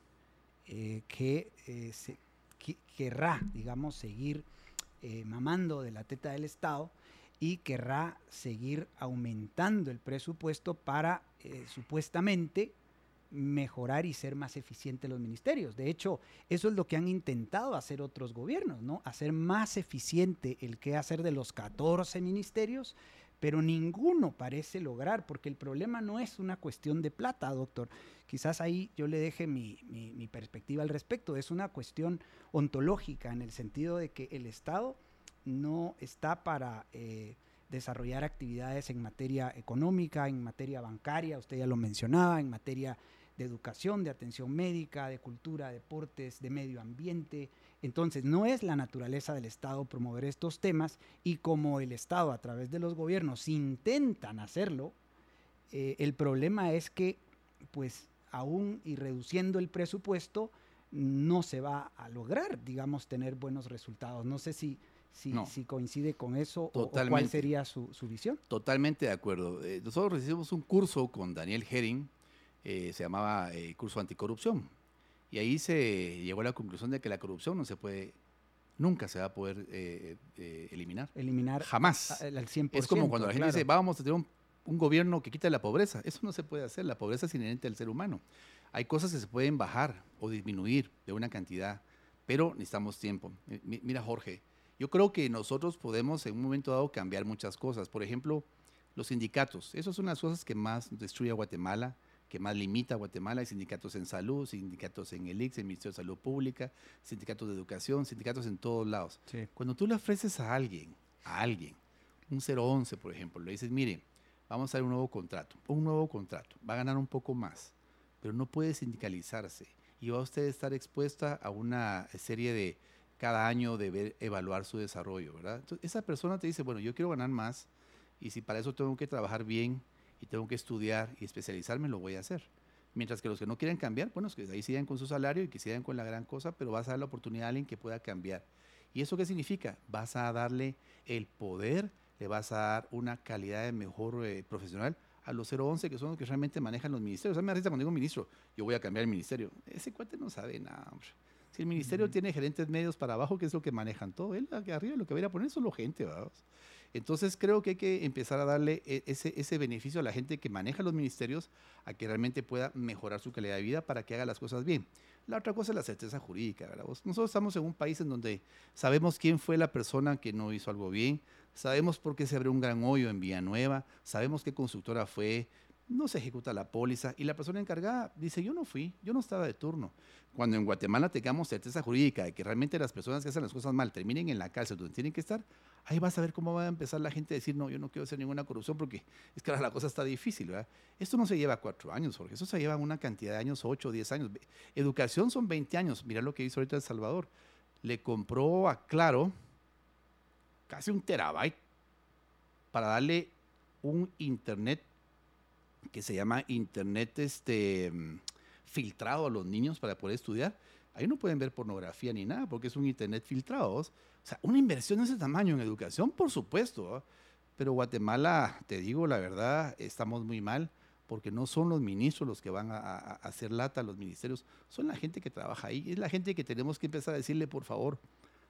eh, que, se, querrá, digamos, seguir mamando de la teta del Estado y querrá seguir aumentando el presupuesto para eh, supuestamente mejorar y ser más eficientes los ministerios. De hecho, eso es lo que han intentado hacer otros gobiernos, ¿no? Hacer más eficiente el que hacer de los 14 ministerios, pero ninguno parece lograr, porque el problema no es una cuestión de plata, doctor. Quizás ahí yo le deje mi, perspectiva al respecto. Es una cuestión ontológica en el sentido de que el Estado no está para eh, desarrollar actividades en materia económica, en materia bancaria, usted ya lo mencionaba, en materia de educación, de atención médica, de cultura, deportes, de medio ambiente. Entonces, no es la naturaleza del Estado promover estos temas y como el Estado a través de los gobiernos intentan hacerlo, eh, el problema es que, pues, aún y reduciendo el presupuesto, no se va a lograr, digamos, tener buenos resultados. No sé si si, coincide con eso o, cuál sería su, visión. Totalmente de acuerdo. Eh, nosotros recibimos un curso con Daniel Herring, eh, se llamaba eh, Curso Anticorrupción, y ahí se llegó a la conclusión de que la corrupción no se puede, nunca se va a poder eliminar. Eliminar jamás. Al 100%. Es como cuando la gente dice, vamos a tener un, un gobierno que quite la pobreza. Eso no se puede hacer, la pobreza es inherente al ser humano. Hay cosas que se pueden bajar o disminuir de una cantidad, pero necesitamos tiempo. Mira, Jorge, yo creo que nosotros podemos en un momento dado cambiar muchas cosas. Por ejemplo, los sindicatos. Esas son las cosas que más destruye a Guatemala, que más limita a Guatemala. Hay sindicatos en salud, sindicatos en el IX, el Ministerio de Salud Pública, sindicatos de educación, sindicatos en todos lados. Cuando tú le ofreces a alguien, a alguien, un 011, por ejemplo, le dices, mire, vamos a hacer un nuevo contrato, un nuevo contrato, va a ganar un poco más, pero no puede sindicalizarse y va a usted estar expuesta a una serie de cada año debe evaluar su desarrollo, ¿verdad? Entonces, esa persona te dice, bueno, yo quiero ganar más y si para eso tengo que trabajar bien y tengo que estudiar y especializarme, lo voy a hacer. Mientras que los que no quieren cambiar, bueno, que ahí sigan con su salario y que sigan con la gran cosa, pero vas a dar la oportunidad a alguien que pueda cambiar. ¿Y eso qué significa? Vas a darle el poder, le vas a dar una calidad de mejor eh, profesional a los 011 que son los que realmente manejan los ministerios. A mí me arriesga cuando digo ministro, yo voy a cambiar el ministerio. Ese cuate no sabe nada, hombre. Si el ministerio tiene gerentes medios para abajo, que es lo que manejan todo, él arriba lo que va a ir a poner es solo gente, vamos. Entonces creo que hay que empezar a darle e, ese, beneficio a la gente que maneja los ministerios a que realmente pueda mejorar su calidad de vida para que haga las cosas bien. La otra cosa es la certeza jurídica. ¿verdad? Nosotros estamos en un país en donde sabemos quién fue la persona que no hizo algo bien, sabemos por qué se abrió un gran hoyo en Villanueva, sabemos qué constructora fue, no se ejecuta la póliza y la persona encargada dice, yo no fui, yo no estaba de turno. Cuando en Guatemala tengamos certeza jurídica de que realmente las personas que hacen las cosas mal terminen en la cárcel donde tienen que estar, ahí vas a ver cómo va a empezar la gente a decir, no, yo no quiero hacer ninguna corrupción porque es que ahora la cosa está difícil. ¿verdad? Esto no se lleva cuatro años, porque eso se lleva una cantidad de años, ocho, diez años. Educación son 20 años. Mira lo que hizo ahorita El Salvador. Le compró a Claro casi un terabyte para darle un internet que se llama Internet este, filtrado a los niños para poder estudiar. Ahí no pueden ver pornografía ni nada porque es un Internet filtrado. O sea, una inversión de ese tamaño en educación, por supuesto. Pero Guatemala, te digo la verdad, estamos muy mal porque no son los ministros los que van a, hacer lata los ministerios, son la gente que trabaja ahí, es la gente que tenemos que empezar a decirle, por favor,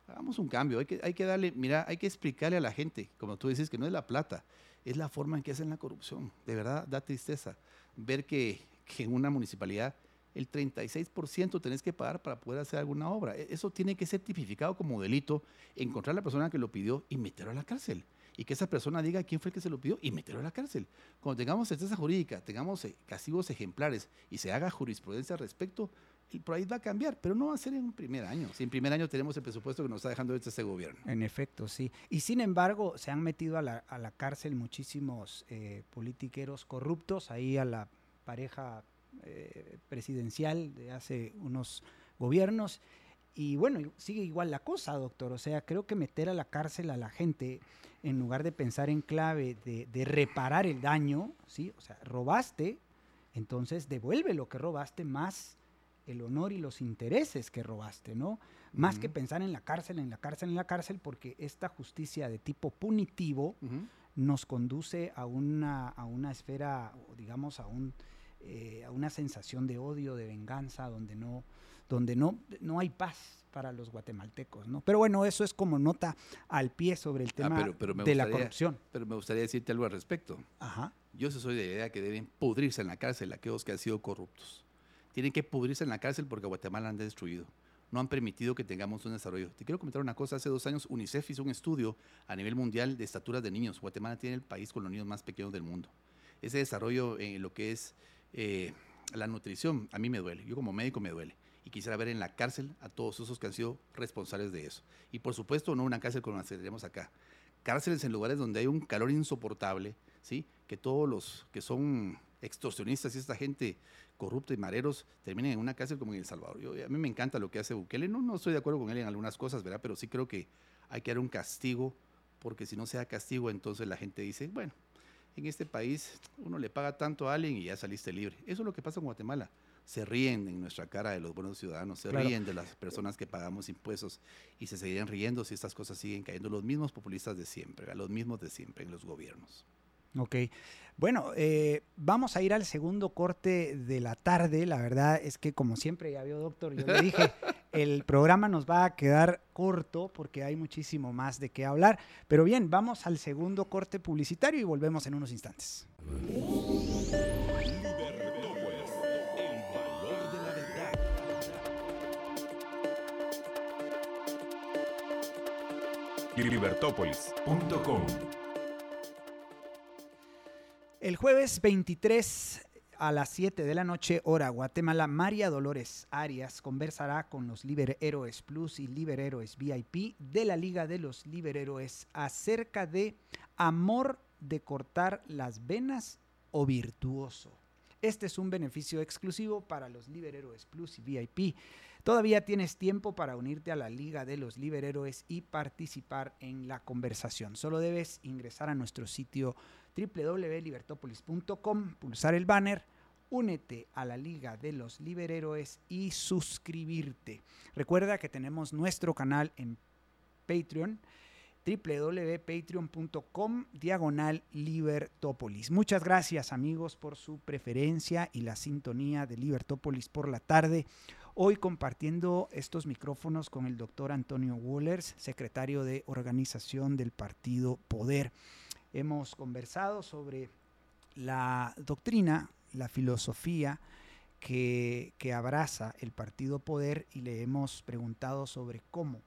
hagamos un cambio, hay que, hay que darle, mira, hay que explicarle a la gente, como tú dices, que no es la plata, es la forma en que hacen la corrupción. De verdad, da tristeza ver que, en una municipalidad el 36% tenés que pagar para poder hacer alguna obra. E, eso tiene que ser tipificado como delito, encontrar a la persona que lo pidió y meterlo a la cárcel y que esa persona diga quién fue el que se lo pidió y meterlo a la cárcel. Cuando tengamos certeza jurídica, tengamos eh, castigos ejemplares y se haga jurisprudencia al respecto, el país va a cambiar, pero no va a ser en un primer año. Si en primer año tenemos el presupuesto que nos está dejando este gobierno. En efecto, sí. Y sin embargo, se han metido a la, cárcel muchísimos eh, politiqueros corruptos, ahí a la pareja eh, presidencial de hace unos gobiernos. Y bueno, sigue igual la cosa, doctor. O sea, creo que meter a la cárcel a la gente en lugar de pensar en clave de, reparar el daño, ¿sí? O sea, robaste, entonces devuelve lo que robaste más el honor y los intereses que robaste, ¿no? Más que pensar en la cárcel, en la cárcel, en la cárcel, porque esta justicia de tipo punitivo nos conduce a una, a una esfera, digamos, a, un, eh, a una sensación de odio, de venganza, donde no, donde no, no hay paz, para los guatemaltecos, ¿no? Pero bueno, eso es como nota al pie sobre el ah, tema de la corrupción. Pero me gustaría decirte algo al respecto. Ajá. Yo soy de la idea que deben pudrirse en la cárcel aquellos que han sido corruptos. Tienen que pudrirse en la cárcel porque Guatemala han destruido. No han permitido que tengamos un desarrollo. Te quiero comentar una cosa. Hace dos años UNICEF hizo un estudio a nivel mundial de estaturas de niños. Guatemala tiene el país con los niños más pequeños del mundo. Ese desarrollo en lo que es eh, la nutrición, a mí me duele. Yo como médico me duele y quisiera ver en la cárcel a todos esos que han sido responsables de eso. Y por supuesto, no una cárcel como la que tenemos acá. Cárceles en lugares donde hay un calor insoportable, ¿sí? que todos los que son extorsionistas y esta gente corrupta y mareros terminen en una cárcel como en El Salvador. Yo, a mí me encanta lo que hace Bukele. No, no estoy de acuerdo con él en algunas cosas, ¿verdad? Pero sí creo que hay que dar un castigo, porque si no se da castigo, entonces la gente dice, bueno, en este país uno le paga tanto a alguien y ya saliste libre. Eso es lo que pasa en Guatemala se ríen en nuestra cara de los buenos ciudadanos, se ríen de las personas que pagamos impuestos y se seguirían riendo si estas cosas siguen cayendo. Los mismos populistas de siempre, los mismos de siempre en los gobiernos. Ok. Bueno, eh, vamos a ir al segundo corte de la tarde. La verdad es que, como siempre, ya vio, doctor, yo le dije, el programa nos va a quedar corto porque hay muchísimo más de qué hablar. Pero bien, vamos al segundo corte publicitario y volvemos en unos instantes. libertópolis.com. El jueves 23 a las 7 de la noche, hora Guatemala, María Dolores Arias conversará con los Liber Héroes Plus y Liber Héroes VIP de la Liga de los Liber Héroes acerca de amor de cortar las venas o virtuoso. Este es un beneficio exclusivo para los Liber Héroes Plus y VIP. Todavía tienes tiempo para unirte a la Liga de los Liberhéroes y participar en la conversación. Solo debes ingresar a nuestro sitio www.libertopolis.com, pulsar el banner, únete a la Liga de los Liberhéroes y suscribirte. Recuerda que tenemos nuestro canal en Patreon www.patreon.com diagonal Libertópolis. Muchas gracias amigos por su preferencia y la sintonía de Libertópolis por la tarde. Hoy compartiendo estos micrófonos con el doctor Antonio Wollers, secretario de organización del partido Poder. Hemos conversado sobre la doctrina, la filosofía que, que abraza el partido Poder y le hemos preguntado sobre cómo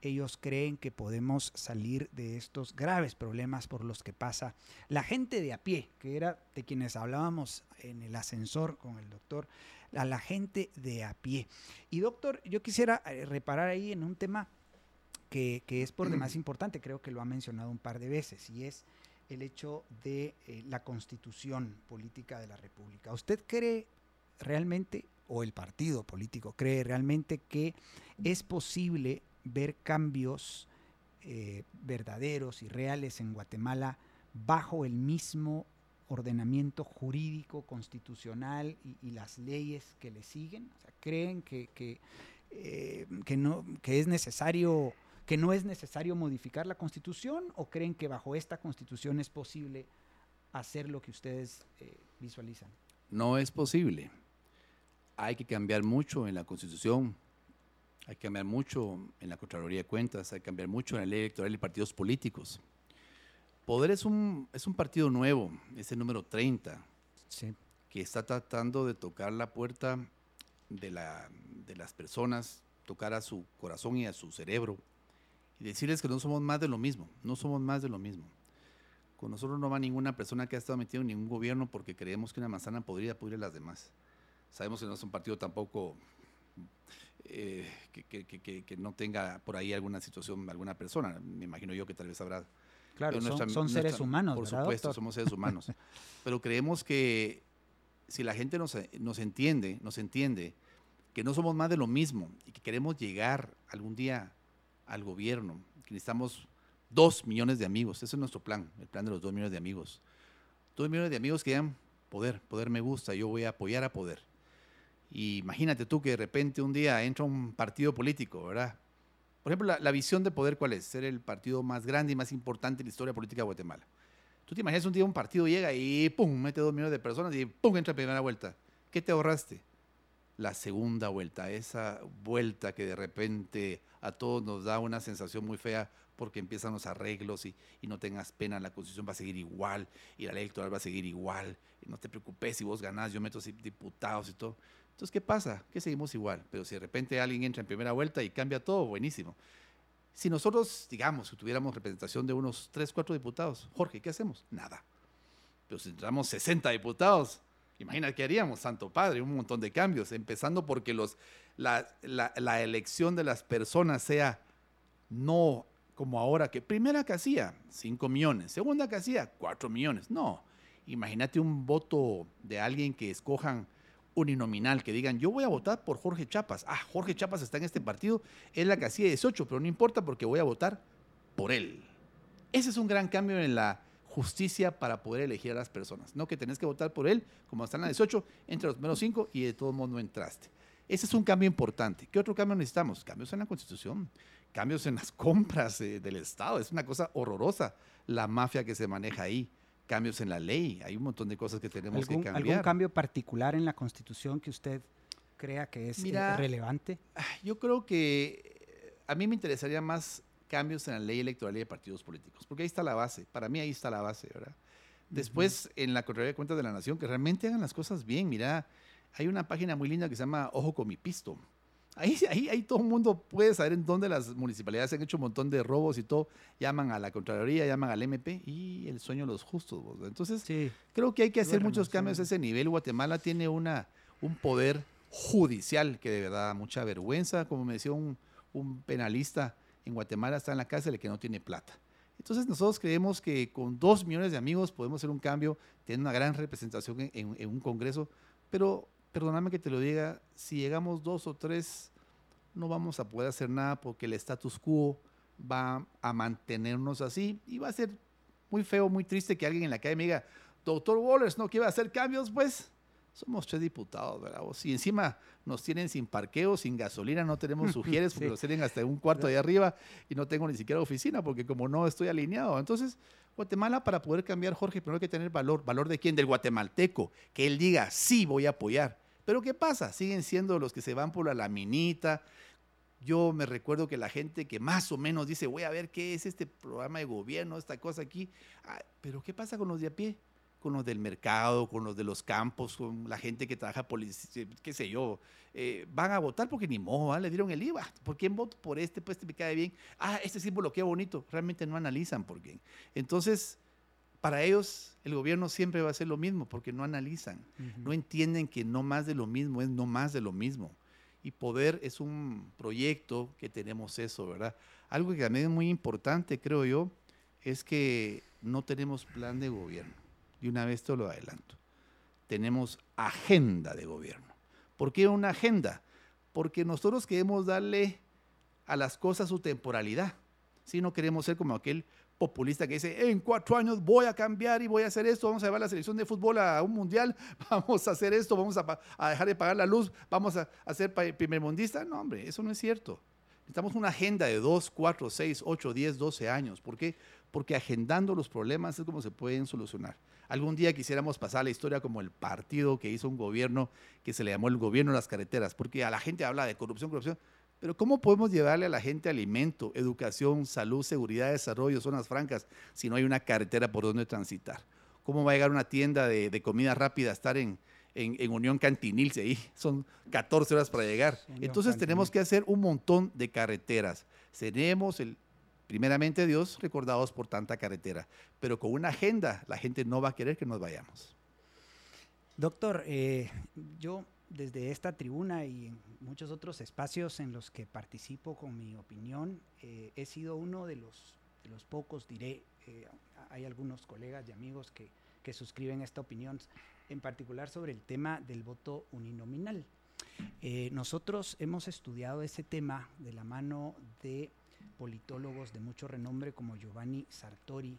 ellos creen que podemos salir de estos graves problemas por los que pasa la gente de a pie, que era de quienes hablábamos en el ascensor con el doctor a la gente de a pie. Y doctor, yo quisiera eh, reparar ahí en un tema que, es por demás importante, creo que lo ha mencionado un par de veces, y es el hecho de eh, la constitución política de la República. ¿Usted cree realmente, o el partido político cree realmente que es posible ver cambios eh, verdaderos y reales en Guatemala bajo el mismo ordenamiento jurídico, constitucional y, las leyes que le siguen? O sea, ¿Creen que, que, eh, que, es necesario que no es necesario modificar la constitución o creen que bajo esta constitución es posible hacer lo que ustedes eh, visualizan? No es posible. Hay que cambiar mucho en la constitución, hay que cambiar mucho en la Contraloría de Cuentas, hay que cambiar mucho en la ley electoral y partidos políticos. Poder es un, es un partido nuevo, es el número 30, que está tratando de tocar la puerta de, la, de las personas, tocar a su corazón y a su cerebro y decirles que no somos más de lo mismo, no somos más de lo mismo. Con nosotros no va ninguna persona que ha estado metida en ningún gobierno porque creemos que una manzana podría pudrir a las demás. Sabemos que no es un partido tampoco eh, que, no tenga por ahí alguna situación, alguna persona. Me imagino yo que tal vez habrá. Claro, son, seres humanos. Por supuesto, somos seres humanos. Pero creemos que si la gente nos, nos entiende, nos entiende que no somos más de lo mismo y que queremos llegar algún día al gobierno, necesitamos dos millones de amigos. Ese es nuestro plan, el plan de los dos millones de amigos. Dos millones de amigos que digan poder, poder me gusta, yo voy a apoyar a poder. Y imagínate tú que de repente un día entra un partido político, ¿verdad? Por ejemplo, la, visión de poder, ¿cuál es? Ser el partido más grande y más importante en la historia política de Guatemala. Tú te imaginas un día un partido llega y pum, mete dos millones de personas y pum, entra a primera vuelta. ¿Qué te ahorraste? La segunda vuelta, esa vuelta que de repente a todos nos da una sensación muy fea porque empiezan los arreglos y, no tengas pena, la constitución va a seguir igual y la ley electoral va a seguir igual. Y no te preocupes si vos ganás, yo meto diputados y todo. Entonces, ¿qué pasa? Que seguimos igual. Pero si de repente alguien entra en primera vuelta y cambia todo, buenísimo. Si nosotros, digamos, tuviéramos representación de unos 3, 4 diputados, Jorge, ¿qué hacemos? Nada. Pero si entramos 60 diputados, imagina qué haríamos, Santo Padre, un montón de cambios, empezando porque la, elección de las personas sea no como ahora, que primera casilla, 5 millones, segunda casilla, 4 millones. No, imagínate un voto de alguien que escojan uninominal, que digan, yo voy a votar por Jorge Chapas. Ah, Jorge Chapas está en este partido, es la casilla 18, pero no importa porque voy a votar por él. Ese es un gran cambio en la justicia para poder elegir a las personas. No que tenés que votar por él, como está en la 18, entre los primeros 5 y de todo modo no entraste. Ese es un cambio importante. ¿Qué otro cambio necesitamos? Cambios en la Constitución, cambios en las compras eh, del Estado. Es una cosa horrorosa la mafia que se maneja ahí cambios en la ley, hay un montón de cosas que tenemos que cambiar. ¿Algún cambio particular en la Constitución que usted crea que es eh, relevante? Ah, yo creo que eh, a mí me interesaría más cambios en la ley electoral y de partidos políticos, porque ahí está la base, para mí ahí está la base, ¿verdad? Después, en la Contraloría de Cuentas de la Nación, que realmente hagan las cosas bien, mira, hay una página muy linda que se llama Ojo con mi pisto, Ahí, ahí, ahí todo el mundo puede saber en dónde las municipalidades han hecho un montón de robos y todo. Llaman a la Contraloría, llaman al MP y el sueño de los justos. Entonces, creo que hay que hacer muchos cambios a ese nivel. Guatemala tiene una, un poder judicial que de verdad da mucha vergüenza. Como me decía un, un penalista, en Guatemala está en la cárcel el que no tiene plata. Entonces nosotros creemos que con dos millones de amigos podemos hacer un cambio, tener una gran representación en, un Congreso, pero perdóname que te lo diga, si llegamos dos o tres, no vamos a poder hacer nada porque el status quo va a mantenernos así y va a ser muy feo, muy triste que alguien en la calle me diga, doctor Wallers, ¿no quiere hacer cambios? Pues somos tres diputados, ¿verdad? Si encima nos tienen sin parqueo, sin gasolina, no tenemos sugieres porque nos tienen hasta un cuarto de arriba y no tengo ni siquiera oficina porque como no estoy alineado. Entonces, Guatemala para poder cambiar, Jorge, primero hay que tener valor. ¿Valor de quién? Del guatemalteco. Que él diga, sí, voy a apoyar. Pero ¿qué pasa? Siguen siendo los que se van por la laminita. Yo me recuerdo que la gente que más o menos dice, voy a ver qué es este programa de gobierno, esta cosa aquí. Ah, pero ¿qué pasa con los de a pie? Con los del mercado, con los de los campos, con la gente que trabaja, qué sé yo. Eh, van a votar porque ni modo, le dieron el IVA. ¿Por quién voto por este? Pues este me cae bien. Ah, este símbolo qué bonito. Realmente no analizan por qué. Entonces, para ellos el gobierno siempre va a ser lo mismo porque no analizan, no entienden que no más de lo mismo es no más de lo mismo. Y poder es un proyecto que tenemos eso, ¿verdad? Algo que también es muy importante, creo yo, es que no tenemos plan de gobierno. Y una vez te lo adelanto. Tenemos agenda de gobierno. ¿Por qué una agenda? Porque nosotros queremos darle a las cosas su temporalidad. Si no queremos ser como aquel populista que dice, en cuatro años voy a cambiar y voy a hacer esto, vamos a llevar la selección de fútbol a un mundial, vamos a hacer esto, vamos a, dejar de pagar la luz, vamos a, hacer primer mundista. No, hombre, eso no es cierto. Necesitamos una agenda de 2, 4, 6, 8, 10, 12 años. ¿Por qué? Porque agendando los problemas es como se pueden solucionar. Algún día quisiéramos pasar la historia como el partido que hizo un gobierno que se le llamó el gobierno de las carreteras, porque a la gente habla de corrupción, corrupción. Pero ¿cómo podemos llevarle a la gente alimento, educación, salud, seguridad, desarrollo, zonas francas, si no hay una carretera por donde transitar? ¿Cómo va a llegar una tienda de, de comida rápida a estar en, en, Unión Cantinil, ahí son 14 horas para llegar. Entonces tenemos que hacer un montón de carreteras. Seremos el, primeramente Dios recordados por tanta carretera, pero con una agenda la gente no va a querer que nos vayamos. Doctor, eh, yo desde esta tribuna y en muchos otros espacios en los que participo con mi opinión, eh, he sido uno de los, de los pocos, diré, eh, hay algunos colegas y amigos que, que suscriben esta opinión, en particular sobre el tema del voto uninominal. Nosotros hemos estudiado ese tema de la mano de politólogos de mucho renombre como Giovanni Sartori,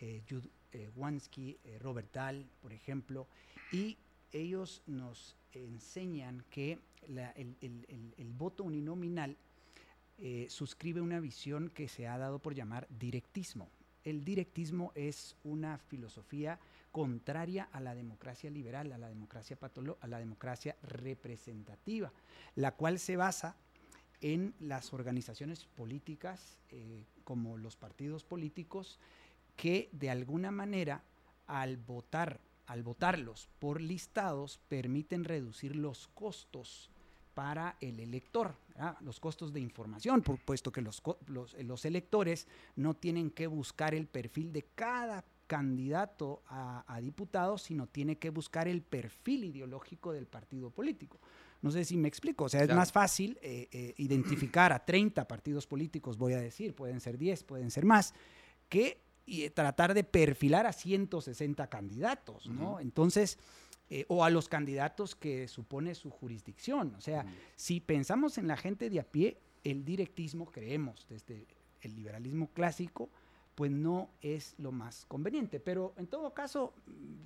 eh, Jude eh, Wansky, Robert Dahl, por ejemplo, y ellos nos enseñan que el, voto uninominal suscribe una visión que se ha dado por llamar directismo. El directismo es una filosofía contraria a la democracia liberal, a la democracia a la democracia representativa, la cual se basa en las organizaciones políticas eh, como los partidos políticos que de alguna manera al votar al votarlos por listados permiten reducir los costos para el elector, los costos de información, por, puesto que los, los, electores no tienen que buscar el perfil de cada candidato a, diputado, sino tiene que buscar el perfil ideológico del partido político. No sé si me explico, o sea, es más fácil eh, eh, identificar a 30 partidos políticos, voy a decir, pueden ser 10, pueden ser más, que y, tratar de perfilar a 160 candidatos, ¿no? Entonces, eh, o a los candidatos que supone su jurisdicción. O sea, si pensamos en la gente de a pie, el directismo, creemos, desde el liberalismo clásico, pues no es lo más conveniente. Pero en todo caso,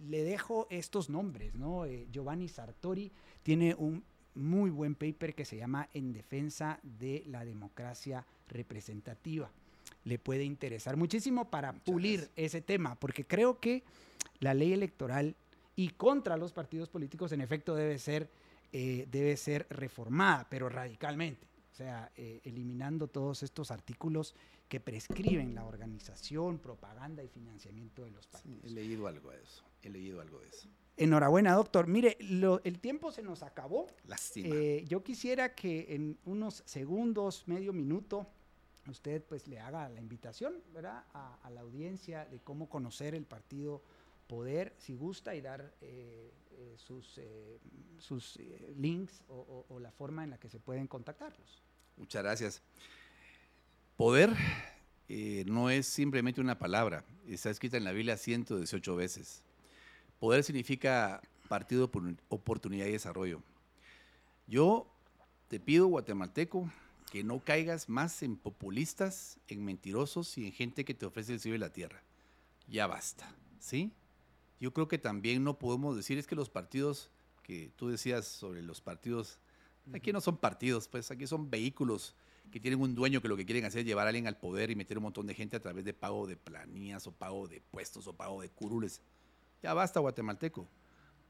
le dejo estos nombres, ¿no? Eh, Giovanni Sartori tiene un muy buen paper que se llama En defensa de la democracia representativa. Le puede interesar muchísimo para pulir ese tema, porque creo que la ley electoral y contra los partidos políticos en efecto debe ser, eh, debe ser reformada, pero radicalmente. O sea, eh, eliminando todos estos artículos que prescriben la organización, propaganda y financiamiento de los partidos. he leído algo de eso, he leído algo de eso. Enhorabuena, doctor. Mire, el tiempo se nos acabó. Lástima. Eh, yo quisiera que en unos segundos, medio minuto, usted pues le haga la invitación, ¿verdad? A, la audiencia de cómo conocer el partido Poder, si gusta, y dar eh, eh, sus, sus links o, o la forma en la que se pueden contactarlos. Muchas gracias. Poder eh, no es simplemente una palabra, está escrita en la Biblia 118 veces. Poder significa partido, oportunidad y desarrollo. Yo te pido, guatemalteco, que no caigas más en populistas, en mentirosos y en gente que te ofrece el cielo y la tierra. Ya basta, ¿sí? Yo creo que también no podemos decir, es que los partidos que tú decías sobre los partidos, aquí no son partidos, pues aquí son vehículos que tienen un dueño que lo que quieren hacer es llevar a alguien al poder y meter un montón de gente a través de pago de planillas o pago de puestos o pago de curules. Ya basta, guatemalteco.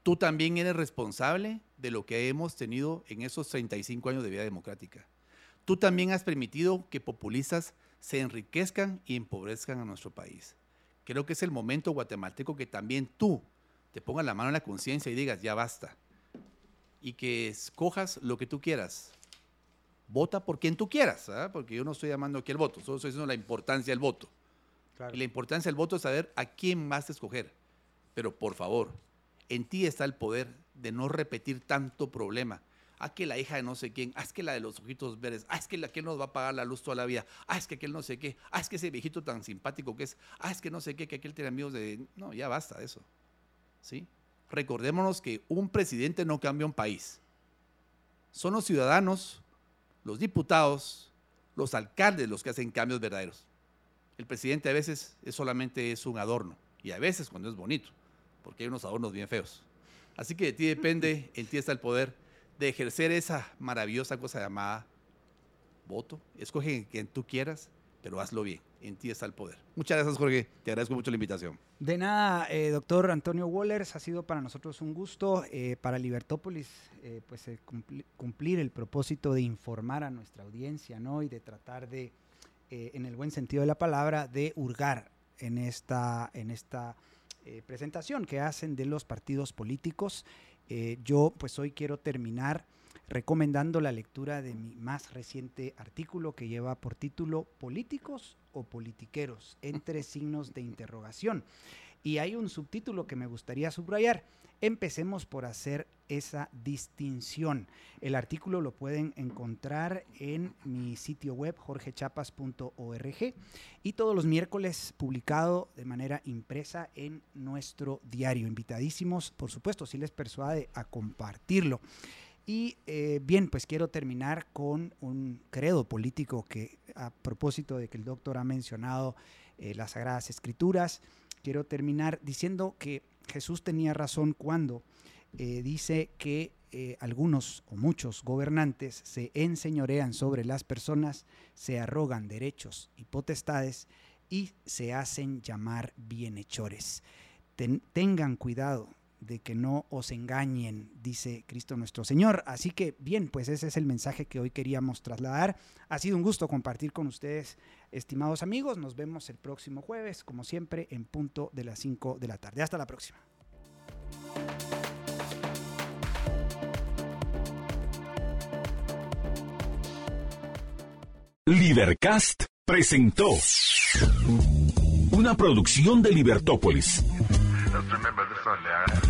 Tú también eres responsable de lo que hemos tenido en esos 35 años de vida democrática. Tú también has permitido que populistas se enriquezcan y empobrezcan a nuestro país. Creo que es el momento, guatemalteco, que también tú te pongas la mano en la conciencia y digas, ya basta. Y que escojas lo que tú quieras, vota por quien tú quieras, ¿ah? porque yo no estoy llamando aquí el voto, solo estoy diciendo la importancia del voto. Y la importancia del voto es saber a quién vas a escoger. Pero por favor, en ti está el poder de no repetir tanto problema. Ah, que la hija de no sé quién, ah, es que la de los ojitos verdes, ah, es que la que nos va a pagar la luz toda la vida, ah, es que aquel no sé qué, ah, es que ese viejito tan simpático que es, ah, es que no sé qué, que aquel tiene amigos de... No, ya basta de eso. ¿Sí? Recordémonos que un presidente no cambia un país. Son los ciudadanos los diputados, los alcaldes los que hacen cambios verdaderos. El presidente a veces es solamente es un adorno y a veces cuando es bonito, porque hay unos adornos bien feos. Así que de ti depende, en ti está el poder de ejercer esa maravillosa cosa llamada voto, escoge quien tú quieras, pero hazlo bien. En ti está el poder. Muchas gracias, Jorge. Te agradezco mucho la invitación. De nada, eh, doctor Antonio Wallers, ha sido para nosotros un gusto, eh, para Libertópolis, eh, pues cumplir, cumplir el propósito de informar a nuestra audiencia, ¿no? Y de tratar de, en el buen sentido de la palabra, de hurgar en esta, en esta presentación que hacen de los partidos políticos. yo, pues hoy quiero terminar recomendando la lectura de mi más reciente artículo que lleva por título Políticos o Politiqueros, entre signos de interrogación. Y hay un subtítulo que me gustaría subrayar. Empecemos por hacer esa distinción. El artículo lo pueden encontrar en mi sitio web jorgechapas.org y todos los miércoles publicado de manera impresa en nuestro diario. Invitadísimos, por supuesto, si les persuade a compartirlo. Y eh, bien, pues quiero terminar con un credo político que a propósito de que el doctor ha mencionado eh, las Sagradas Escrituras, quiero terminar diciendo que Jesús tenía razón cuando eh, dice que algunos o muchos gobernantes se enseñorean sobre las personas, se arrogan derechos y potestades y se hacen llamar bienhechores. tengan cuidado de que no os engañen, dice Cristo nuestro Señor. Así que bien, pues ese es el mensaje que hoy queríamos trasladar. Ha sido un gusto compartir con ustedes, estimados amigos. Nos vemos el próximo jueves, como siempre, en punto de las 5 de la tarde. Hasta la próxima. Lidercast presentó una producción de Libertópolis.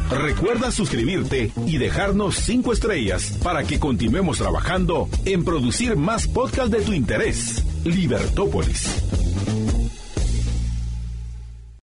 Recuerda suscribirte y dejarnos 5 estrellas para que continuemos trabajando en producir más podcasts de tu interés. Libertópolis.